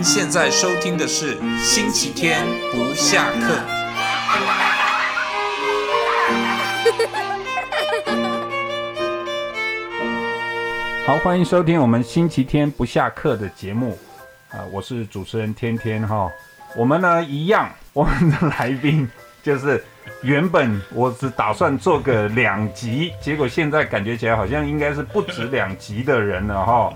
您现在收听的是星期天不下课。好，欢迎收听我们星期天不下课的节目啊！我是主持人天天哈。我们呢一样，我们的来宾就是原本我只打算做个两集，结果现在感觉起来好像应该是不止两集的人了哈。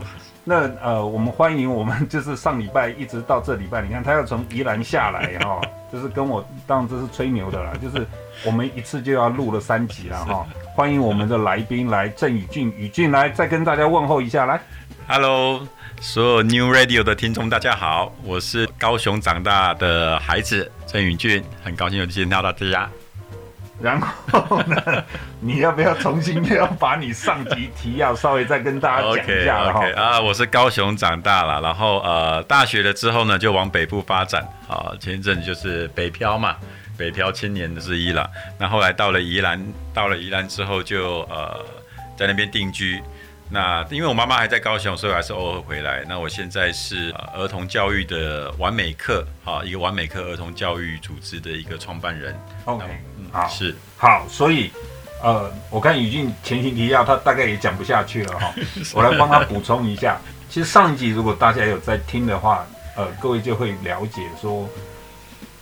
那呃，我们欢迎我们就是上礼拜一直到这礼拜，你看他要从宜兰下来哈，就是跟我当然这是吹牛的啦，就是我们一次就要录了三集了哈。欢迎我们的来宾来郑宇俊，宇俊来再跟大家问候一下来。Hello，所有 New Radio 的听众大家好，我是高雄长大的孩子郑宇俊，很高兴有见到大家。然后呢，你要不要重新要把你上集提要稍微再跟大家讲一下 OK, okay. 啊，我是高雄长大了，然后呃，大学了之后呢，就往北部发展啊。前一阵子就是北漂嘛，北漂青年之一了。那后来到了宜兰，到了宜兰之后就呃在那边定居。那因为我妈妈还在高雄，所以还是偶尔回来。那我现在是儿童教育的完美课啊，一个完美课儿童教育组织的一个创办人。OK，嗯，好，是。好，所以呃，我看宇俊前情提要，他大概也讲不下去了哈，我来帮他补充一下。其实上一集如果大家有在听的话，呃，各位就会了解说。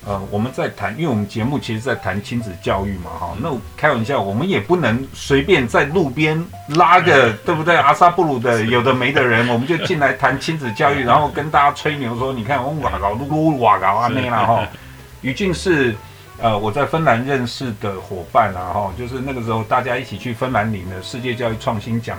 呃，我们在谈，因为我们节目其实在谈亲子教育嘛，哈，那开玩笑，我们也不能随便在路边拉个，对不对？阿萨布鲁的有的没的人，我们就进来谈亲子教育，然后跟大家吹牛说，你看我瓦搞噜噜瓦搞啊那啦哈。宇俊是呃我在芬兰认识的伙伴啊哈，就是那个时候大家一起去芬兰领的世界教育创新奖，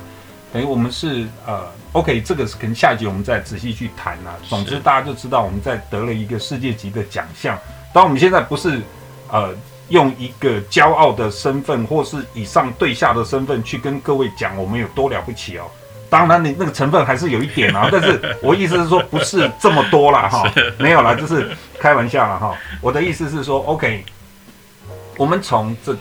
等于我们是呃 OK，这个是可能下一集我们再仔细去谈啊。总之大家就知道我们在得了一个世界级的奖项。当我们现在不是，呃，用一个骄傲的身份，或是以上对下的身份去跟各位讲我们有多了不起哦。当然，你那个成分还是有一点啊，但是我意思是说，不是这么多啦。哈，没有啦，就是开玩笑了哈。我的意思是说，OK，我们从这个，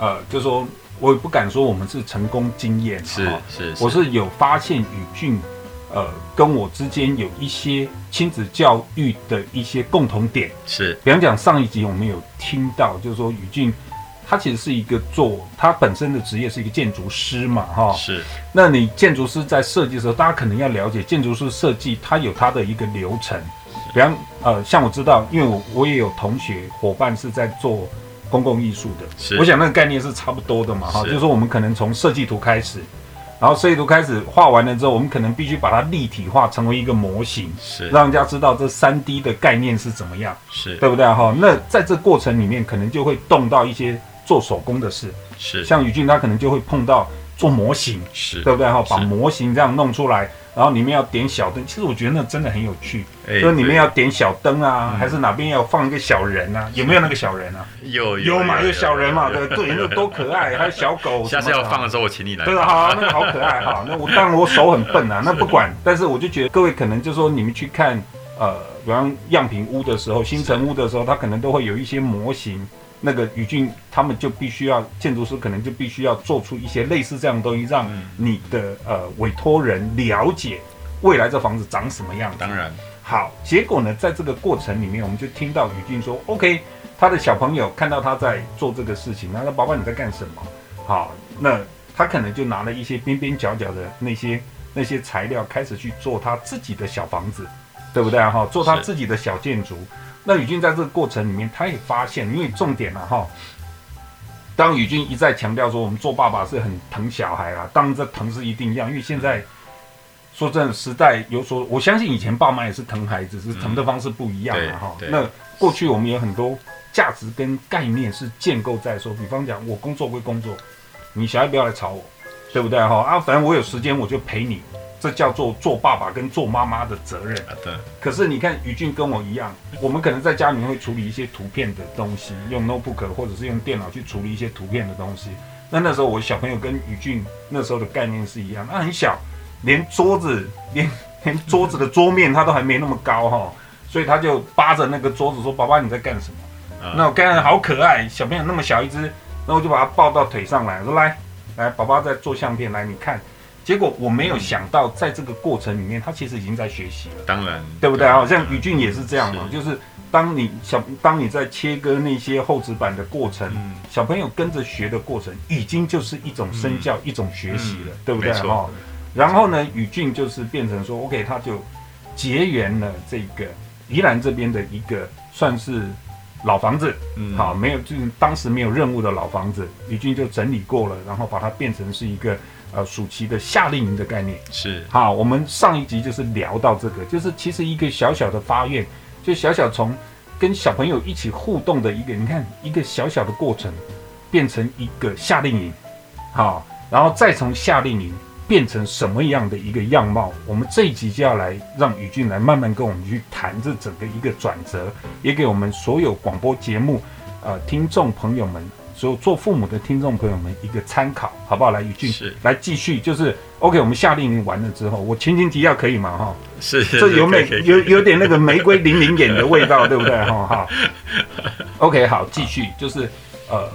呃，就是说我也不敢说我们是成功经验，是是，我是有发现宇俊。呃，跟我之间有一些亲子教育的一些共同点，是，比方讲上一集我们有听到，就是说宇峻他其实是一个做他本身的职业是一个建筑师嘛，哈，是。那你建筑师在设计的时候，大家可能要了解建筑师设计，它有它的一个流程。比方呃，像我知道，因为我我也有同学伙伴是在做公共艺术的，是。我想那个概念是差不多的嘛，哈，就是说我们可能从设计图开始。然后设计图开始画完了之后，我们可能必须把它立体化，成为一个模型，是让人家知道这三 D 的概念是怎么样，是对不对哈？那在这过程里面，可能就会动到一些做手工的事，是像宇俊他可能就会碰到做模型，是对不对哈？把模型这样弄出来。然后里面要点小灯，其实我觉得那真的很有趣。欸、就是里面要点小灯啊，嗯、还是哪边要放一个小人啊？有没有那个小人啊？有有嘛，有小人嘛？对对，那多可爱！还有小狗。下次要放的时候，我请你来。对啊，好，那个好可爱哈。那我当然我手很笨啊，那不管。但是我就觉得各位可能就是说你们去看呃，比方样品屋的时候，新城屋的时候，它可能都会有一些模型。那个宇俊他们就必须要建筑师，可能就必须要做出一些类似这样的东西，让你的呃委托人了解未来这房子长什么样子。当然，好，结果呢，在这个过程里面，我们就听到宇俊说：“OK，他的小朋友看到他在做这个事情，那说爸爸你在干什么？好，那他可能就拿了一些边边角角的那些 那些材料，开始去做他自己的小房子，对不对哈？做他自己的小建筑。”那宇军在这个过程里面，他也发现，因为重点了、啊、哈。当宇军一再强调说，我们做爸爸是很疼小孩啦，当然这疼是一定要，因为现在说真的，时代有所，我相信以前爸妈也是疼孩子，是疼的方式不一样了哈。那过去我们有很多价值跟概念是建构在说，比方讲，我工作归工作，你小孩不要来吵我，对不对哈？啊，反正我有时间我就陪你。这叫做做爸爸跟做妈妈的责任。对。可是你看宇俊跟我一样，我们可能在家里面会处理一些图片的东西，用 notebook 或者是用电脑去处理一些图片的东西。那那时候我小朋友跟宇俊那时候的概念是一样，那很小，连桌子连连桌子的桌面他都还没那么高哈，所以他就扒着那个桌子说：“爸爸你在干什么？”那我看好可爱，小朋友那么小一只，那我就把他抱到腿上来，说：“来来，宝宝在做相片，来你看。”结果我没有想到，在这个过程里面，他其实已经在学习了。当然，对不对？好像宇俊也是这样嘛，就是当你小当你在切割那些厚纸板的过程，嗯、小朋友跟着学的过程，已经就是一种身教，嗯、一种学习了，嗯、对不对？哈。然后呢，宇俊就是变成说，OK，他就结缘了这个宜兰这边的一个算是老房子，嗯，好，没有就是当时没有任务的老房子，宇俊就整理过了，然后把它变成是一个。呃，暑期的夏令营的概念是好。我们上一集就是聊到这个，就是其实一个小小的发愿，就小小从跟小朋友一起互动的一个，你看一个小小的过程，变成一个夏令营，好，然后再从夏令营变成什么样的一个样貌？我们这一集就要来让宇俊来慢慢跟我们去谈这整个一个转折，也给我们所有广播节目呃听众朋友们。所有做父母的听众朋友们一个参考，好不好？来，宇峻，是来继续，就是 OK。我们夏令营完了之后，我前情提要可以吗？哈，是，这有美有有点那个玫瑰零零眼的味道，对不对？哈，哈，OK，好，继续，就是呃，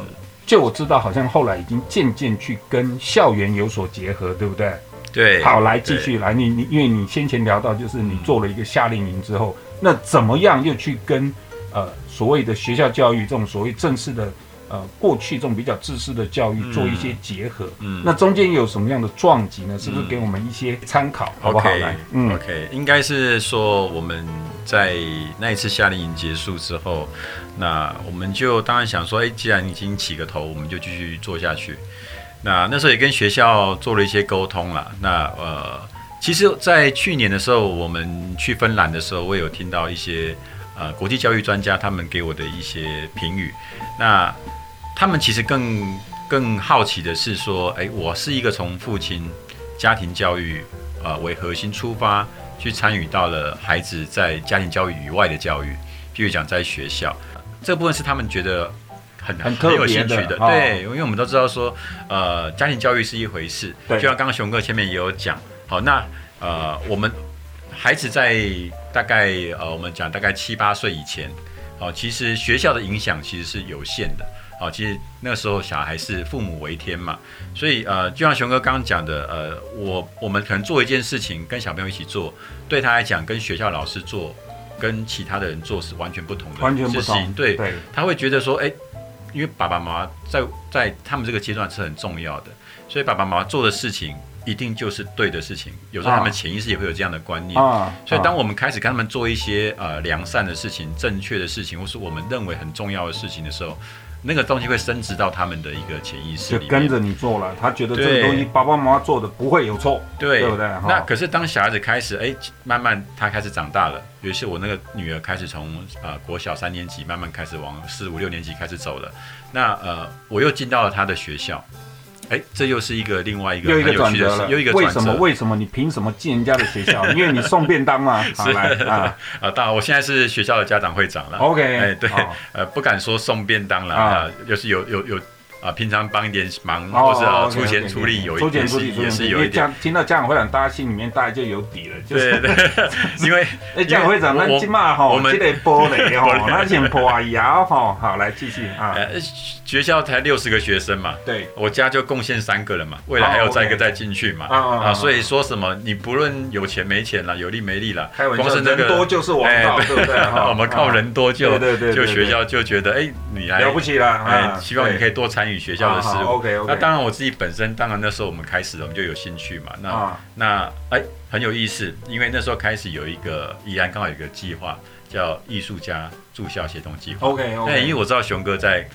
就我知道，好像后来已经渐渐去跟校园有所结合，对不对？对，好，来继续来，你你，因为你先前聊到，就是你做了一个夏令营之后，那怎么样又去跟呃所谓的学校教育这种所谓正式的？呃，过去这种比较自私的教育做一些结合，嗯，嗯，那中间有什么样的撞击呢？是不是给我们一些参考，嗯、好不好？来，嗯，OK，应该是说我们在那一次夏令营结束之后，那我们就当然想说，哎，既然已经起个头，我们就继续做下去。那那时候也跟学校做了一些沟通了。那呃，其实，在去年的时候，我们去芬兰的时候，我也有听到一些呃国际教育专家他们给我的一些评语。那他们其实更更好奇的是说，哎，我是一个从父亲家庭教育呃为核心出发，去参与到了孩子在家庭教育以外的教育，譬如讲在学校，这部分是他们觉得很很，很有兴趣的。的对，因为我们都知道说，呃，家庭教育是一回事，对就像刚刚熊哥前面也有讲，好，那呃，我们孩子在大概呃，我们讲大概七八岁以前，哦，其实学校的影响其实是有限的。哦，其实那个时候小孩是父母为天嘛，所以呃，就像熊哥刚刚讲的，呃，我我们可能做一件事情跟小朋友一起做，对他来讲跟学校老师做，跟其他的人做是完全不同的事情，完全不同。对，对他会觉得说，哎，因为爸爸妈妈在在他们这个阶段是很重要的，所以爸爸妈妈做的事情一定就是对的事情。有时候他们潜意识也会有这样的观念，啊、所以当我们开始跟他们做一些呃良善的事情、正确的事情，或是我们认为很重要的事情的时候。那个东西会升值到他们的一个潜意识里跟着你做了，他觉得这个东西爸爸妈妈做的不会有错，对，对不对？那可是当小孩子开始，哎，慢慢他开始长大了，尤其是我那个女儿开始从呃国小三年级慢慢开始往四五六年级开始走了，那呃我又进到了他的学校。哎，这又是一个另外一个又一个转折了。为什么？为什么你凭什么进人家的学校？因为你送便当嘛。好来啊啊！当然，我现在是学校的家长会长了。OK，哎，对，呃，不敢说送便当了啊，就是有有有。啊，平常帮一点忙，或者出钱出力，有一点是也是有一点。听到家长会长，大家心里面大概就有底了。对对，因为哎，家长会长，那起码哈，我们得玻璃哈，那先破牙哈。好，来继续啊。学校才六十个学生嘛，对，我家就贡献三个了嘛，未来还有再一个再进去嘛。啊，所以说什么，你不论有钱没钱了，有力没力了，光是那个人多就是王道，对不对？我们靠人多就就学校就觉得哎，你来了不起了，哎，希望你可以多参与。学校的事务，OK OK。那当然我自己本身，当然那时候我们开始了，我们就有兴趣嘛。那、啊、那哎，很有意思，因为那时候开始有一个宜兰刚好有一个计划，叫艺术家住校协同计划。OK OK。因为我知道熊哥在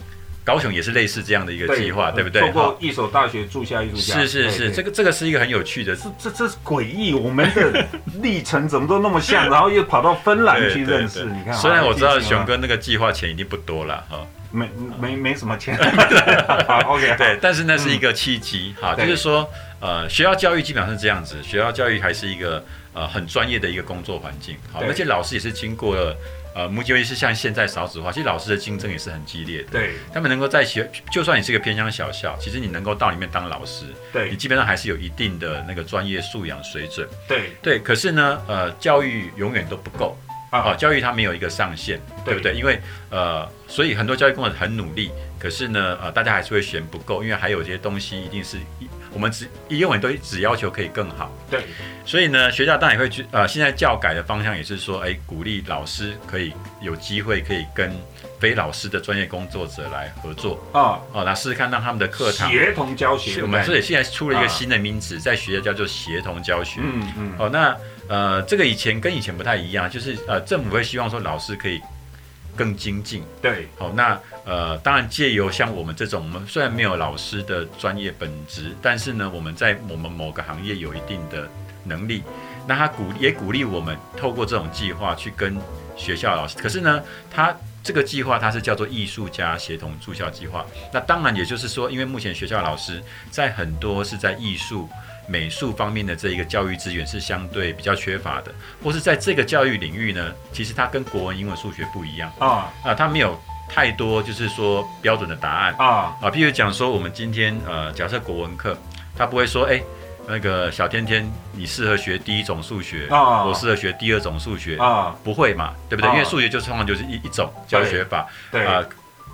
高雄也是类似这样的一个计划，对，对不对？通过一所大学住下艺术家。是是是，这个这个是一个很有趣的，这这这是诡异，我们的历程怎么都那么像，然后又跑到芬兰去认识。你看，虽然我知道熊哥那个计划钱已经不多了哈。没没没什么钱，OK，对，但是那是一个契机哈，就是说，呃，学校教育基本上是这样子，学校教育还是一个呃很专业的一个工作环境，好，而且老师也是经过了，呃，目前为止是像现在少子化，其实老师的竞争也是很激烈的，对，他们能够在学，就算你是一个偏乡小校，其实你能够到里面当老师，对，你基本上还是有一定的那个专业素养水准，对。对，可是呢，呃，教育永远都不够。啊，教育它没有一个上限，对不对？因为呃，所以很多教育工作者很努力，可是呢，呃，大家还是会嫌不够，因为还有一些东西一定是我们只一永远都只要求可以更好。对，所以呢，学校当然也会去呃，现在教改的方向也是说，哎，鼓励老师可以有机会可以跟非老师的专业工作者来合作啊，哦，来试试看让他们的课堂协同教学。我们这里现在出了一个新的名词，在学校叫做协同教学。嗯嗯。哦，那。呃，这个以前跟以前不太一样，就是呃，政府会希望说老师可以更精进。对，好，那呃，当然借由像我们这种，我们虽然没有老师的专业本职，但是呢，我们在我们某个行业有一定的能力，那他鼓也鼓励我们透过这种计划去跟学校老师。可是呢，他这个计划它是叫做艺术家协同助教计划。那当然也就是说，因为目前学校老师在很多是在艺术。美术方面的这一个教育资源是相对比较缺乏的，或是在这个教育领域呢，其实它跟国文、英文、数学不一样。啊。啊，它没有太多就是说标准的答案。啊。啊，譬如讲说我们今天呃，假设国文课，他不会说哎，那个小天天你适合学第一种数学啊，我适合学第二种数学。啊，不会嘛，对不对？因为数学就通常就是一一种教学法，对。啊。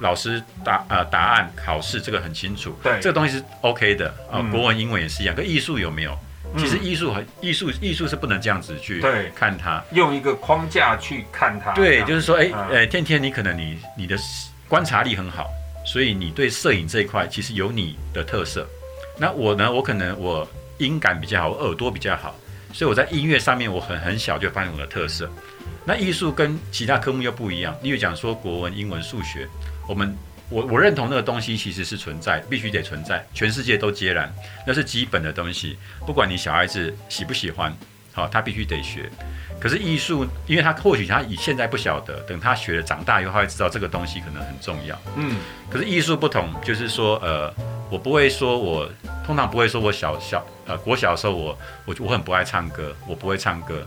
老师答呃答案考试这个很清楚，对，这个东西是 OK 的啊、呃。国文、英文也是一样，可艺术有没有？嗯、其实艺术很艺术艺术是不能这样子去看它，用一个框架去看它。对，就是说，哎、欸、哎、嗯欸，天天你可能你你的观察力很好，所以你对摄影这一块其实有你的特色。那我呢，我可能我音感比较好，我耳朵比较好，所以我在音乐上面我很很小就发现我的特色。那艺术跟其他科目又不一样，例如讲说国文、英文、数学。我们我我认同那个东西其实是存在，必须得存在，全世界都皆然，那是基本的东西。不管你小孩子喜不喜欢，好，他必须得学。可是艺术，因为他或许他以现在不晓得，等他学了长大以后，他会知道这个东西可能很重要。嗯。可是艺术不同，就是说，呃，我不会说我通常不会说我小小呃国小的时候我我我很不爱唱歌，我不会唱歌。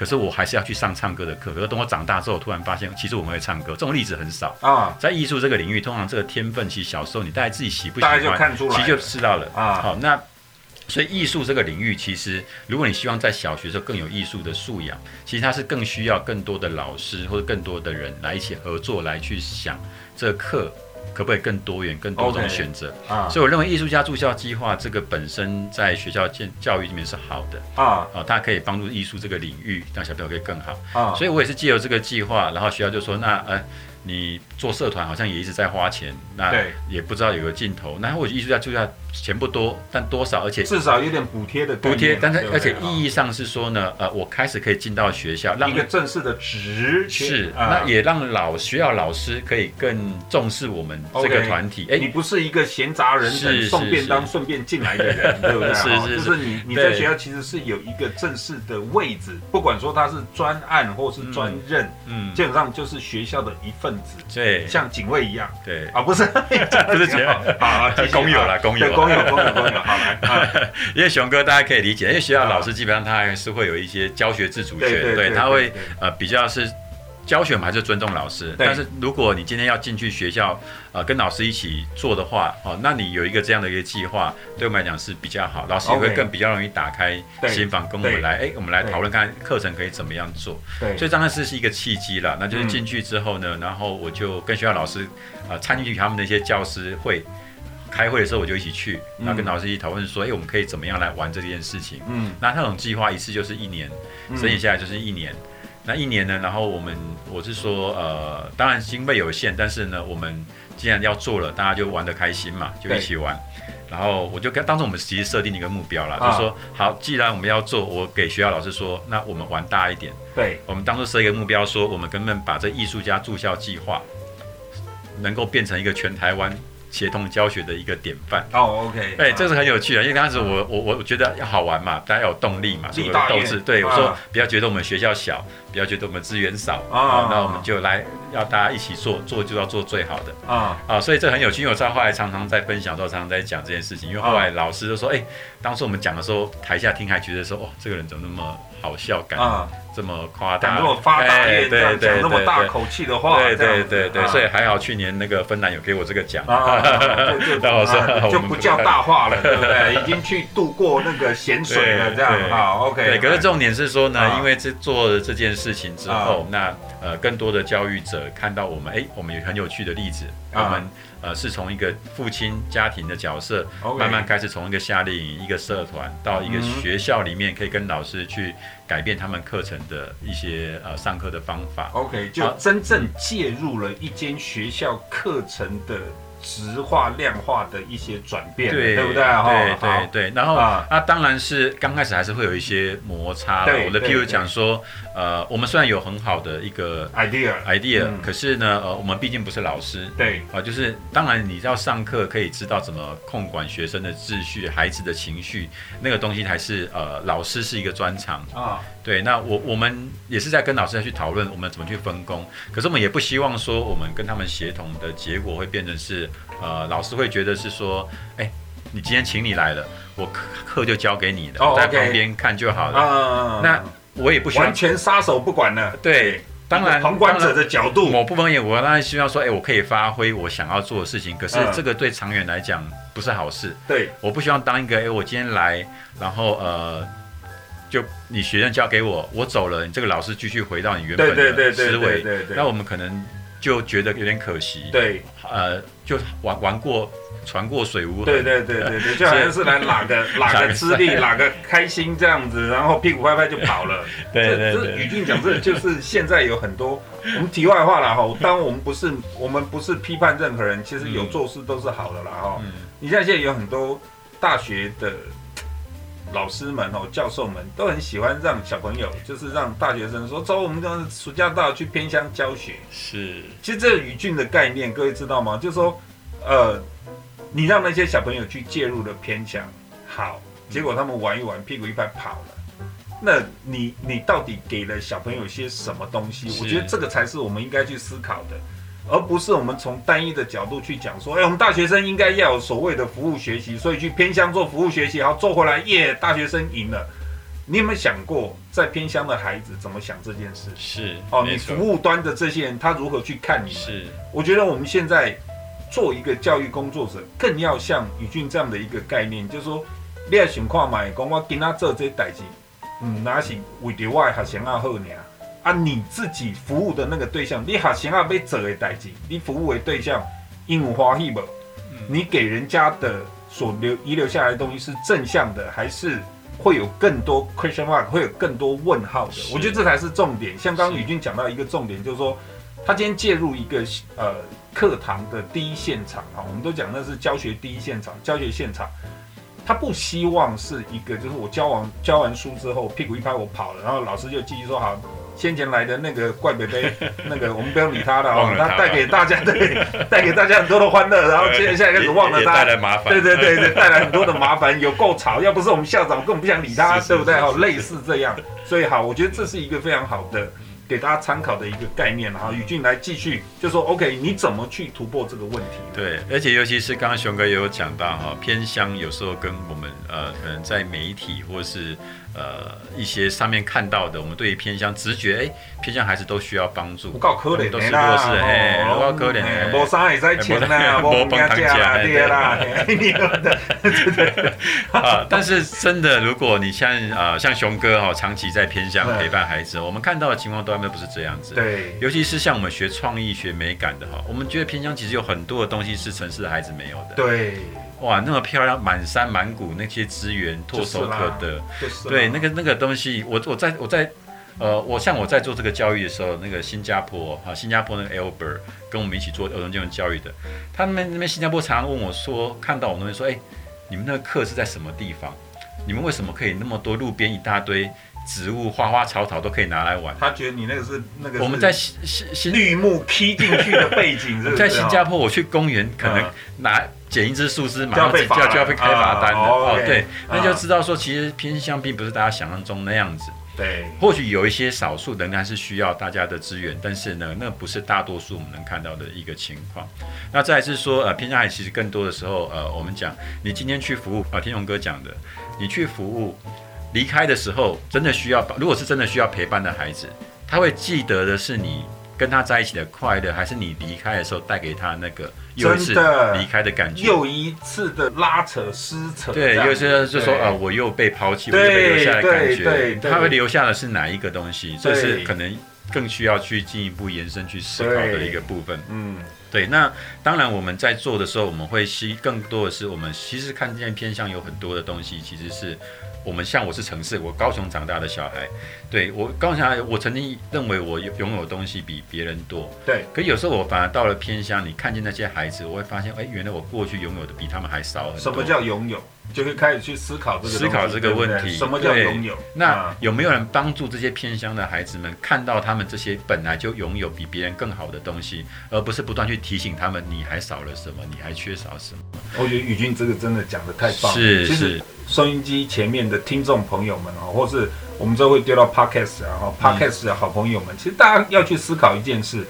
可是我还是要去上唱歌的课。可是等我长大之后，突然发现，其实我们会唱歌。这种例子很少啊。在艺术这个领域，通常这个天分，其实小时候你大概自己喜不喜欢，就看出来其实就知道了啊。好，那所以艺术这个领域，其实如果你希望在小学时候更有艺术的素养，其实它是更需要更多的老师或者更多的人来一起合作来去想这个课。可不可以更多元、更多种选择？啊，所以我认为艺术家住校计划这个本身在学校教教育里面是好的。啊，啊，它可以帮助艺术这个领域让小朋友可以更好。啊，所以我也是借由这个计划，然后学校就说那呃。你做社团好像也一直在花钱，那也不知道有个尽头。那或者艺术家助教钱不多，但多少，而且至少有点补贴的补贴。但是而且意义上是说呢，呃，我开始可以进到学校，让一个正式的职是，那也让老学校老师可以更重视我们这个团体。哎，你不是一个闲杂人等送便当顺便进来的人，对不对？是是，就是你你在学校其实是有一个正式的位置，不管说他是专案或是专任，嗯，基本上就是学校的一份。对，像警卫一样，对。啊，不是，不是警卫，啊，工友了，工友，工友，工友，工友，好 来，因为熊哥大家可以理解，因为学校老师基本上他还是会有一些教学自主权，对，他会呃比较是。教学嘛，还是尊重老师。但是如果你今天要进去学校，呃，跟老师一起做的话，哦，那你有一个这样的一个计划，对我们来讲是比较好。老师也会更比较容易打开心房，跟我们来，哎，我们来讨论看课程可以怎么样做。对，所以当然是是一个契机了。那就是进去之后呢，然后我就跟学校老师，呃，参与他们的一些教师会，开会的时候我就一起去，然后跟老师一起讨论说，哎，我们可以怎么样来玩这件事情。嗯，那那种计划一次就是一年，申请下来就是一年。那一年呢，然后我们我是说，呃，当然经费有限，但是呢，我们既然要做了，大家就玩得开心嘛，就一起玩。然后我就跟当时我们其实设定一个目标了，就是说，好，既然我们要做，我给学校老师说，那我们玩大一点。对，我们当初设一个目标，说我们根本把这艺术家住校计划能够变成一个全台湾。协同教学的一个典范哦，OK，对，这是很有趣的，因为刚开始我我我觉得要好玩嘛，大家有动力嘛，所以有斗志。对，我说不要觉得我们学校小，不要觉得我们资源少啊，那我们就来要大家一起做，做就要做最好的啊啊，所以这很有趣。因为我在后来常常在分享的时候，常常在讲这件事情。因为后来老师就说，哎、欸，当时我们讲的时候，台下听还觉得说，哦，这个人怎么那么好笑，感这么夸大，那么发大对讲那么大口气的话，对对对对，所以还好去年那个芬兰有给我这个奖，然后说就不叫大话了，对不对？已经去度过那个咸水了，这样好 OK。对，可是重点是说呢，因为这做了这件事情之后，那呃更多的教育者看到我们，哎，我们有很有趣的例子，我们。呃，是从一个父亲家庭的角色.慢慢开始从一个夏令营、一个社团到一个学校里面，可以跟老师去改变他们课程的一些呃上课的方法。OK，就真正介入了一间学校课程的。质化、量化的一些转变，对，对不对？对对对。然后啊，那当然是刚开始还是会有一些摩擦。对，我的譬如讲说，呃，我们虽然有很好的一个 idea idea，可是呢，呃，我们毕竟不是老师。对啊，就是当然你要上课，可以知道怎么控管学生的秩序、孩子的情绪，那个东西还是呃，老师是一个专长啊。对，那我我们也是在跟老师在去讨论我们怎么去分工，可是我们也不希望说我们跟他们协同的结果会变成是，呃，老师会觉得是说，哎，你今天请你来了，我课课就交给你的，我在旁边看就好了。那我也不希望完全撒手不管了。对，当然旁观者的角度，某部分也我当然希望说，哎，我可以发挥我想要做的事情，可是这个对长远来讲不是好事。对，我不希望当一个，哎，我今天来，然后呃。就你学生交给我，我走了，你这个老师继续回到你原本的思维，那我们可能就觉得有点可惜。对，呃，就玩玩过，船过水无痕。对对对对对，就好像是来哪个 哪个吃力，哪个开心这样子，然后屁股拍拍就跑了。对对对，语境讲这就是现在有很多，我们题外话了哈。当我们不是我们不是批判任何人，其实有做事都是好的啦哈。你像现在有很多大学的。老师们哦，教授们都很喜欢让小朋友，就是让大学生说：“走，我们这暑假到去偏乡教学。”是，其实这个语境的概念，各位知道吗？就是说，呃，你让那些小朋友去介入了偏乡，好，结果他们玩一玩，屁股一拍跑了。那你你到底给了小朋友些什么东西？我觉得这个才是我们应该去思考的。而不是我们从单一的角度去讲说，哎，我们大学生应该要有所谓的服务学习，所以去偏乡做服务学习，然后做回来，耶，大学生赢了。你有没有想过，在偏乡的孩子怎么想这件事？是哦，你服务端的这些人，他如何去看你？是，我觉得我们现在做一个教育工作者，更要像宇俊这样的一个概念，就是说，你要想看嘛，讲我今他做这代志，嗯，那是为着我的学生啊好呢。啊，你自己服务的那个对象，你好想要被做的代志，你服务的对象，因有欢喜不？你给人家的所留遗留下来的东西是正向的，还是会有更多 question mark，会有更多问号的？我觉得这才是重点。像刚刚宇俊讲到一个重点，就是说，他今天介入一个呃课堂的第一现场啊，我们都讲那是教学第一现场，教学现场，他不希望是一个就是我教完教完书之后屁股一拍我跑了，然后老师就继续说好。先前来的那个怪北北，那个我们不用理他了哦，他带给大家对，带给大家很多的欢乐，然后接下来开始忘了他，带来麻烦，对对对对，带来很多的麻烦，有够吵，要不是我们校长，根本不想理他，对不对？哦，类似这样，所以好，我觉得这是一个非常好的给大家参考的一个概念，然后宇俊来继续就说，OK，你怎么去突破这个问题？对，而且尤其是刚刚熊哥也有讲到哈，偏乡有时候跟我们呃，可能在媒体或是。呃，一些上面看到的，我们对于偏乡直觉，哎，偏乡孩子都需要帮助，不够可怜，都是弱势，哎，不够可怜，无啥会使钱啦，无饭通吃啦，对啦，但是真的，如果你像呃像熊哥哈，长期在偏乡陪伴孩子，我们看到的情况都还没不是这样子，对，尤其是像我们学创意、学美感的哈，我们觉得偏乡其实有很多的东西是城市的孩子没有的，对。哇，那么漂亮，满山满谷那些资源，唾手可得。对，那个那个东西，我我在我在，呃，我像我在做这个教育的时候，那个新加坡啊，新加坡那个 Albert 跟我们一起做儿童金融教育的，他们那边新加坡常常问我说，看到我那边说，哎，你们那个课是在什么地方？你们为什么可以那么多路边一大堆？植物、花花草草都可以拿来玩。他觉得你那个是那个我们在新新新绿幕 key 进去的背景是是。在新加坡，我去公园可能拿捡一只树枝，马上就要就要被开罚单的。哦，对，那就知道说，其实偏乡并不是大家想象中那样子。对，或许有一些少数仍然是需要大家的资源，但是呢，那不是大多数我们能看到的一个情况。那再来是说，呃，偏乡孩子其实更多的时候，呃，我们讲你今天去服务啊，天龙哥讲的，你去服务，离开的时候真的需要，如果是真的需要陪伴的孩子，他会记得的是你跟他在一起的快乐，还是你离开的时候带给他那个又一次离开的感觉，又一次的拉扯撕扯。对，有些人就说啊、呃，我又被抛弃，我又被留下的感觉，他会留下的是哪一个东西？这是可能更需要去进一步延伸去思考的一个部分。嗯，对。那当然我们在做的时候，我们会吸更多的是我们其实看见偏向有很多的东西，其实是。我们像我是城市，我高雄长大的小孩，对，我高雄小孩，我曾经认为我拥有东西比别人多，对。可有时候我反而到了偏乡，你看见那些孩子，我会发现，哎，原来我过去拥有的比他们还少很多。什么叫拥有？就会开始去思考这个思考这个问题。对对，什么叫拥有？那有没有人帮助这些偏乡的孩子们看到他们这些本来就拥有比别人更好的东西，而不是不断去提醒他们你还少了什么，你还缺少什么？我觉得宇军这个真的讲的太棒了。是其实收音机前面的听众朋友们啊，或是我们之后会丢到 Podcast 啊，哈，Podcast 的好朋友们，嗯，其实大家要去思考一件事：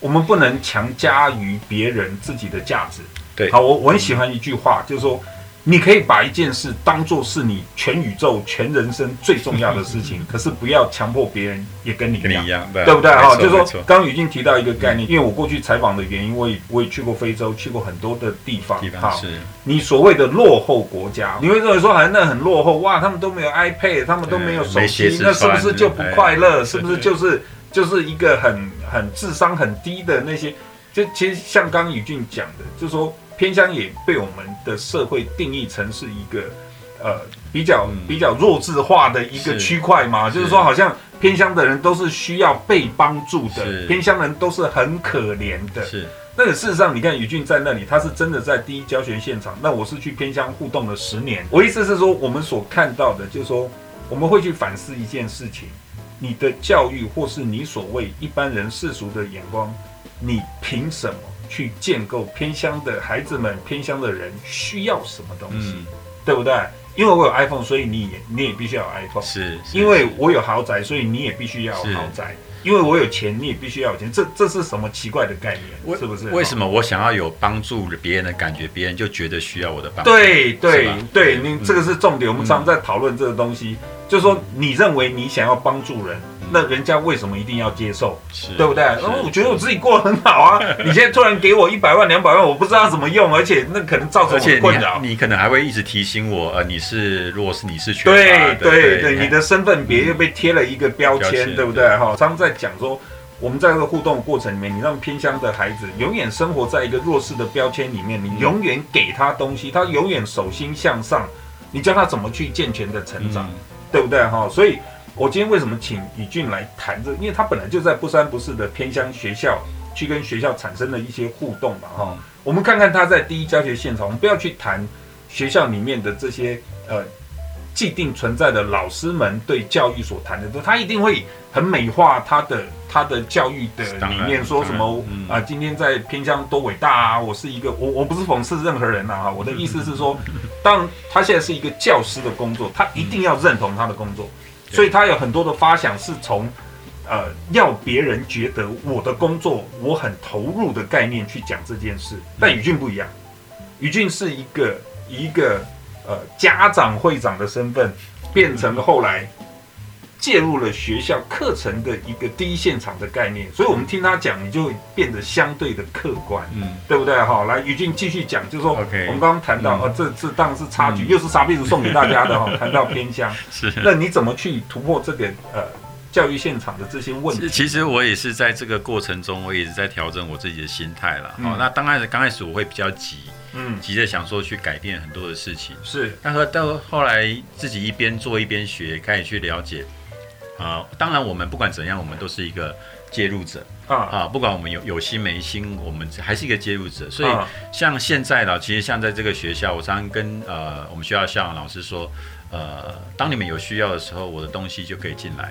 我们不能强加于别人自己的价值。对，好，我我很喜欢一句话，嗯，就是说。你可以把一件事当做是你全宇宙、全人生最重要的事情，可是不要强迫别人也跟你一样，一样对，对不对？哈，就是说，刚刚宇峻提到一个概念，因为我过去采访的原因，我也我也去过非洲，去过很多的地方。哈，是你所谓的落后国家，你会认为说，好像那很落后哇，他们都没有 iPad，他们都没有手机，那是不是就不快乐？是不是就是就是一个很很智商很低的那些？就其实像刚刚宇俊讲的，就是说。偏乡也被我们的社会定义成是一个，呃，比较比较弱智化的一个区块嘛，就是说，好像偏乡的人都是需要被帮助的，偏乡人都是很可怜的。是，那个事实上，你看宇俊在那里，他是真的在第一教学现场。那我是去偏乡互动了十年，我意思是说，我们所看到的，就是说，我们会去反思一件事情：你的教育，或是你所谓一般人世俗的眼光，你凭什么？去建构偏乡的孩子们，偏乡的人需要什么东西，嗯、对不对？因为我有 iPhone，所以你也你也必须要有 iPhone。是，是因为我有豪宅，所以你也必须要有豪宅。因为我有钱，你也必须要有钱。这这是什么奇怪的概念？是不是？为什么我想要有帮助别人的感觉，别人就觉得需要我的帮助？对对对，你这个是重点。嗯、我们常常在讨论这个东西，嗯、就是说你认为你想要帮助人。那人家为什么一定要接受？是对不对？然后我觉得我自己过得很好啊！你现在突然给我一百万、两百万，我不知道怎么用，而且那可能造成我困扰。你可能还会一直提醒我，呃，你是如果是你是缺对对对，你的身份别又被贴了一个标签，对不对？哈，常常在讲说，我们在这个互动的过程里面，你让偏乡的孩子永远生活在一个弱势的标签里面，你永远给他东西，他永远手心向上，你教他怎么去健全的成长，对不对？哈，所以。我今天为什么请宇俊来谈这？因为他本来就在不三不四的偏乡学校去跟学校产生了一些互动嘛，哈。我们看看他在第一教学现场，我们不要去谈学校里面的这些呃既定存在的老师们对教育所谈的都，他一定会很美化他的他的教育的理念，说什么啊、嗯呃，今天在偏乡多伟大啊！我是一个，我我不是讽刺任何人呐，哈，我的意思是说，当他现在是一个教师的工作，他一定要认同他的工作。所以他有很多的发想是从，呃，要别人觉得我的工作我很投入的概念去讲这件事。但宇俊不一样，宇俊是一个一个呃家长会长的身份，变成后来。介入了学校课程的一个第一现场的概念，所以我们听他讲，你就会变得相对的客观，嗯，对不对？好，来，于俊继续讲，就是说，Okay, 我们刚刚谈到，嗯、哦，这这当然是差距，嗯、又是傻逼子送给大家的哈。谈到偏乡，是，那你怎么去突破这个呃教育现场的这些问题？其实我也是在这个过程中，我也是在调整我自己的心态了。嗯、哦，那刚开始刚开始我会比较急，嗯，急着想说去改变很多的事情，是，但和到后来自己一边做一边学，开始去了解。啊，当然，我们不管怎样，我们都是一个介入者啊啊！不管我们有有心没心，我们还是一个介入者。所以，像现在的，其实像在这个学校，我常常跟呃我们学校校长老师说，呃，当你们有需要的时候，我的东西就可以进来；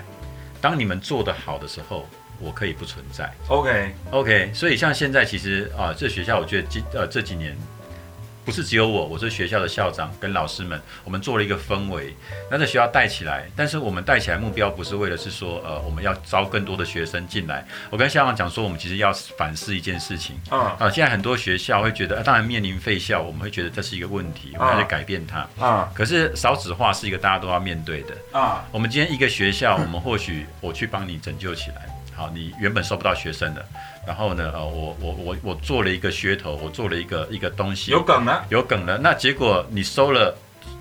当你们做得好的时候，我可以不存在。OK OK。所以像现在，其实啊，这学校我觉得今呃这几年。不是只有我，我是学校的校长跟老师们，我们做了一个氛围，那在学校带起来。但是我们带起来目标不是为了是说，呃，我们要招更多的学生进来。我跟校长讲说，我们其实要反思一件事情啊啊！现在很多学校会觉得，啊、当然面临废校，我们会觉得这是一个问题，我们要去改变它啊。可是少子化是一个大家都要面对的啊。我们今天一个学校，我们或许我去帮你拯救起来，好，你原本收不到学生的。然后呢，呃，我我我我做了一个噱头，我做了一个一个东西，有梗了，有梗了。那结果你收了，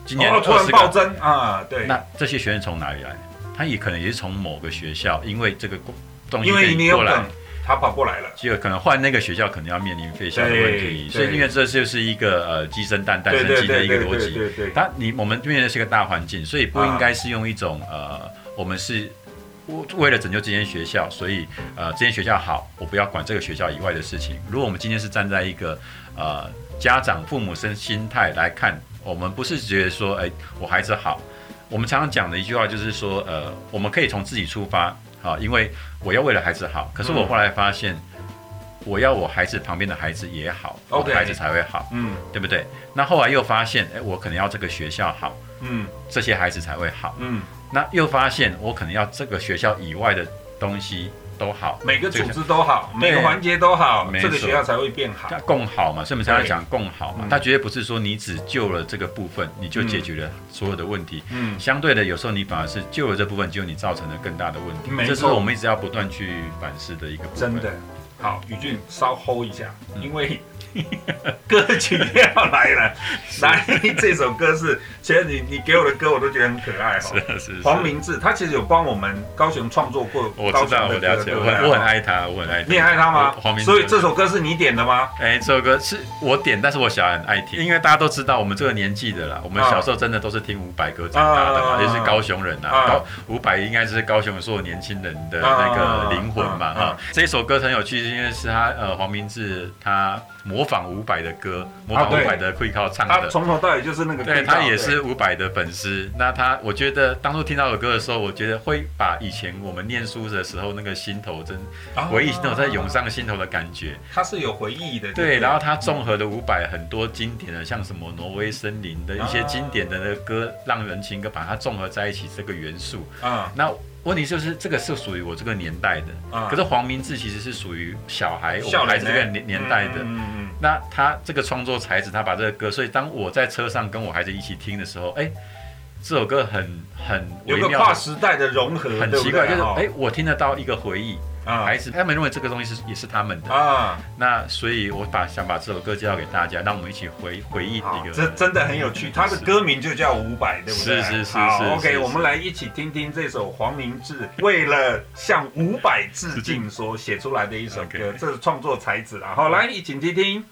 今年突然暴增啊，对。那这些学生从哪里来？他也可能也是从某个学校，因为这个东西因为你有梗，他跑过来了。结果可能换那个学校，可能要面临废校的问题。所以因为这就是一个呃鸡生蛋蛋生鸡的一个逻辑。对对。他你我们面对的是一个大环境，所以不应该是用一种呃，我们是。为了拯救这间学校，所以呃，这间学校好，我不要管这个学校以外的事情。如果我们今天是站在一个呃家长、父母生心态来看，我们不是觉得说，哎，我孩子好。我们常常讲的一句话就是说，呃，我们可以从自己出发，好，因为我要为了孩子好。可是我后来发现，我要我孩子旁边的孩子也好，我的孩子才会好，嗯，对不对？那后来又发现，哎，我可能要这个学校好，嗯，这些孩子才会好，嗯。那又发现，我可能要这个学校以外的东西都好，每个组织都好，每个环节都好，这个学校才会变好，共好嘛。所以我们才要讲共好嘛。它绝对不是说你只救了这个部分，你就解决了所有的问题。嗯，相对的，有时候你反而是救了这部分，就你造成了更大的问题。这是我们一直要不断去反思的一个部分。真的，好，宇俊稍 hold 一下，因为。歌曲要来了，来这首歌是，其实你你给我的歌我都觉得很可爱哈。是是是。黄明志他其实有帮我们高雄创作过，我知道，我了解，我很我很爱他，我很爱他。你也爱他吗？黄明志。所以这首歌是你点的吗？哎，这首歌是我点，但是我小孩很爱听，因为大家都知道我们这个年纪的啦，我们小时候真的都是听伍佰歌长大的嘛，也是高雄人呐。高伍佰应该是高雄所有年轻人的那个灵魂嘛哈。这首歌很有趣，因为是他呃黄明志他。模仿伍佰的歌，模仿伍佰的会靠唱的，他从头到尾就是那个。对，他也是伍佰的粉丝。那他，我觉得当初听到的歌的时候，我觉得会把以前我们念书的时候那个心头真回忆，那种在涌上心头的感觉。他是有回忆的。对，然后他综合了伍佰很多经典的，像什么《挪威森林》的一些经典的那个歌，让人情歌，把它综合在一起，这个元素啊，那。问题就是这个是属于我这个年代的，嗯、可是黄明志其实是属于小孩，我们孩子这个年年代的。嗯嗯嗯、那他这个创作才子，他把这个歌，所以当我在车上跟我孩子一起听的时候，哎，这首歌很很微妙，有个跨时代的融合，很奇怪，就是哎，我听得到一个回忆。啊，孩子，他们认为这个东西是也是他们的啊。那所以，我把想把这首歌介绍给大家，让我们一起回回忆一个。这真的很有趣，他的歌名就叫伍佰，对不对？是是是。是，OK，我们来一起听听这首黄明志为了向伍佰致敬所写出来的一首歌，这是创作才子啊。好，来一起听听。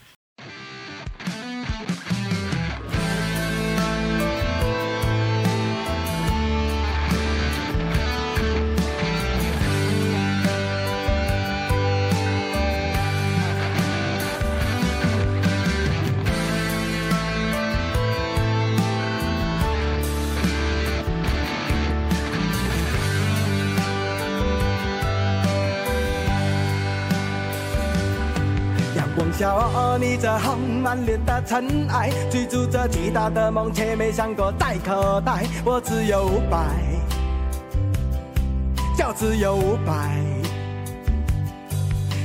着红满脸的尘埃，追逐着巨大的梦，却没想过在口袋。我只有五百，就只有五百。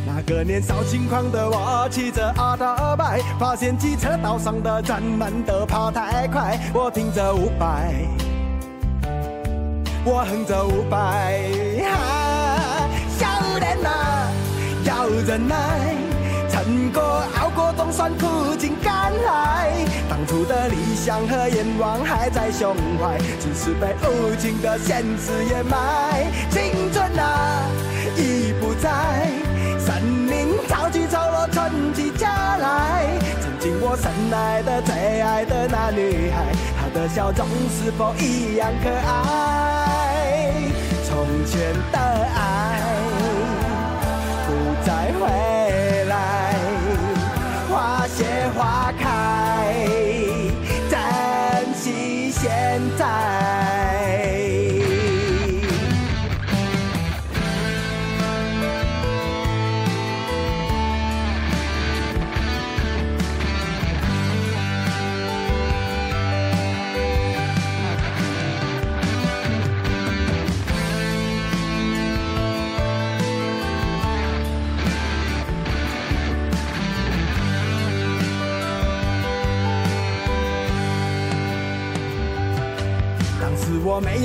那个年少轻狂的我，骑着阿达拜，发现机车道上的人们都跑太快。我听着五百，我哼着伍佰，少年呐，要忍耐。撑过熬过冬酸苦尽甘来，当初的理想和愿望还在胸怀，只是被无情的现实掩埋。青春啊，已不在，生命潮起潮落，春去秋来。曾经我深爱的、最爱的那女孩，她的笑容是否一样可爱？从前的爱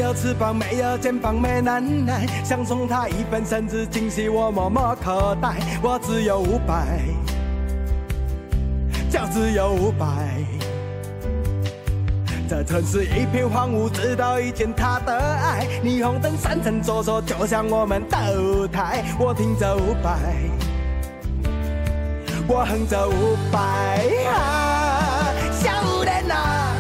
有翅膀，没有肩膀，没能耐，想送他一份生日惊喜，我默默口袋，我只有五百，就只有五百。这城市一片荒芜，直到遇见他的爱。霓虹灯闪闪烁烁，就像我们的舞台。我听着五百，我哼着五百。啊，少年啊，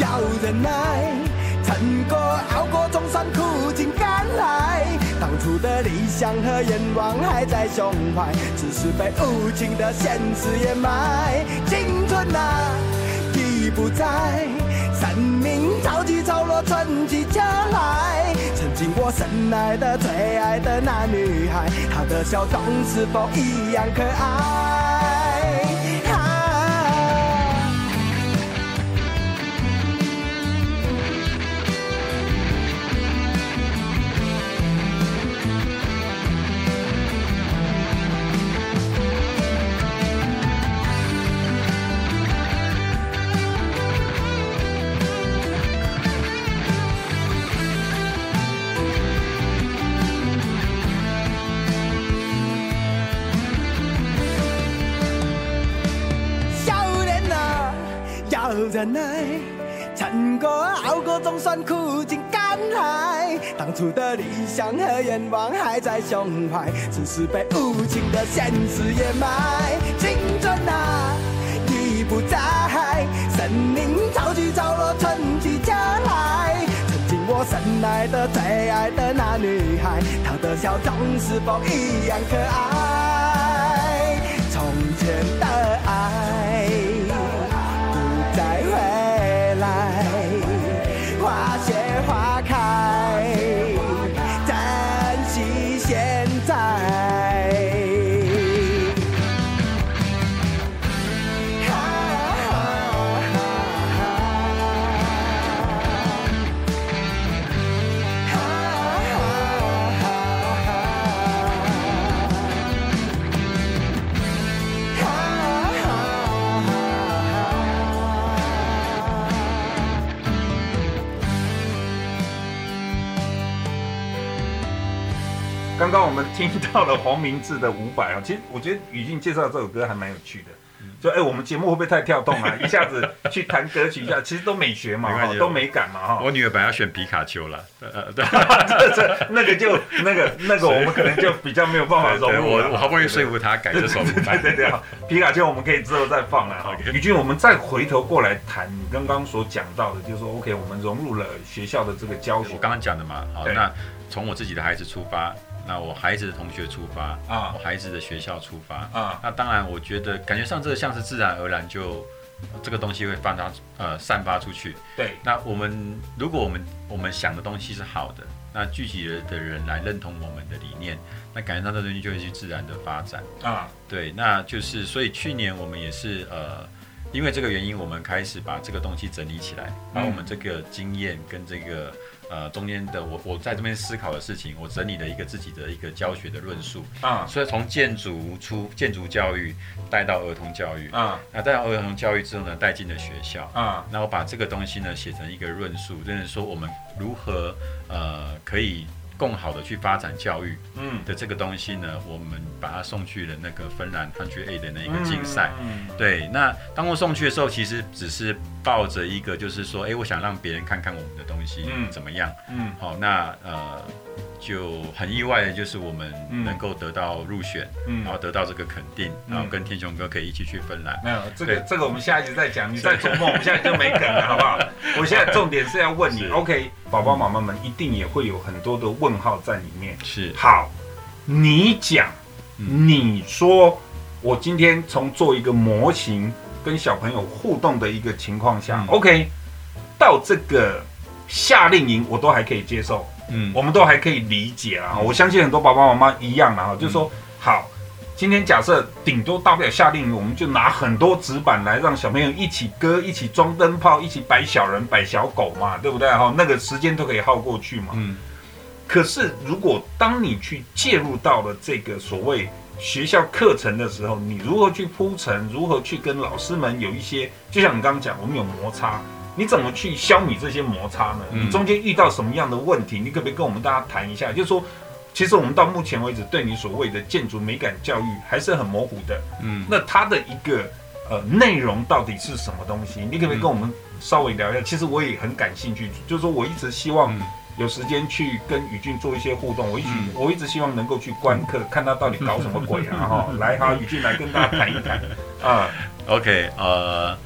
要忍耐，撑过熬总算苦尽甘来。当初的理想和愿望还在胸怀，只是被无情的现实掩埋。青春啊，已不在。生命潮起潮落，春去秋来。曾经我深爱的、最爱的那女孩，她的笑容是否一样可爱？忍耐，撑过熬过，总算苦尽甘来。当初的理想和愿望还在胸怀，只是被无情的现实掩埋。青春啊，已不在，生命潮起潮落，春去秋来。曾经我深爱的、最爱的那女孩，她的笑容是否一样可爱？从前的爱。刚刚我们听到了黄明志的五百啊，其实我觉得宇俊介绍这首歌还蛮有趣的，就哎，我们节目会不会太跳动啊？一下子去弹歌曲一下，其实都美学嘛，哈，都美感嘛，哈。我女儿本来要选皮卡丘了，呃，对，这这那个就那个那个我们可能就比较没有办法融入。我我好不容易说服她改这首，对对对，皮卡丘我们可以之后再放了哈。宇俊，我们再回头过来谈你刚刚所讲到的，就是说 OK，我们融入了学校的这个教学，我刚刚讲的嘛，好，那从我自己的孩子出发。那我孩子的同学出发啊，我孩子的学校出发啊，那当然，我觉得感觉上这个像是自然而然就这个东西会放大呃散发出去。对，那我们如果我们我们想的东西是好的，那聚集了的人来认同我们的理念，那感觉上这东西就会去自然的发展啊。对，那就是所以去年我们也是呃，因为这个原因，我们开始把这个东西整理起来，把我们这个经验跟这个。呃，中间的我我在这边思考的事情，我整理了一个自己的一个教学的论述啊，所以从建筑出建筑教育带到儿童教育啊，那带到儿童教育之后呢，带进了学校啊，那我把这个东西呢写成一个论述，就是说我们如何呃可以。更好的去发展教育，嗯的这个东西呢，我们把它送去了那个芬兰 Country A 的那一个竞赛，嗯，对。那当我送去的时候，其实只是抱着一个，就是说，哎，我想让别人看看我们的东西，嗯，怎么样，嗯，好，那呃。就很意外的，就是我们能够得到入选，嗯，然后得到这个肯定，嗯、然后跟天雄哥可以一起去芬兰。没有这个，这个我们下一集再讲。你在做梦，我们现在就没梗了，好不好？我现在重点是要问你，OK？宝宝妈妈们一定也会有很多的问号在里面。是，好，你讲，你说，我今天从做一个模型跟小朋友互动的一个情况下，嗯，OK？到这个夏令营，我都还可以接受。嗯，我们都还可以理解啊，我相信很多爸爸妈妈一样啊，就是说，好，今天假设顶多大不了夏令营，我们就拿很多纸板来让小朋友一起割，一起装灯泡，一起摆小人、摆小狗嘛，对不对？哈，那个时间都可以耗过去嘛。嗯。可是如果当你去介入到了这个所谓学校课程的时候，你如何去铺陈，如何去跟老师们有一些，就像你刚刚讲，我们有摩擦。你怎么去消弭这些摩擦呢？嗯你中间遇到什么样的问题？你可不可以跟我们大家谈一下？就是说，其实我们到目前为止，对你所谓的建筑美感教育还是很模糊的。嗯，那它的一个呃内容到底是什么东西？你可不可以跟我们稍微聊一下？其实我也很感兴趣，就是说我一直希望嗯有时间去跟宇俊做一些互动。我一直、嗯我一直希望能够去观课，看他到底搞什么鬼啊！哈，来哈，宇俊来跟大家谈一谈 啊。OK，呃，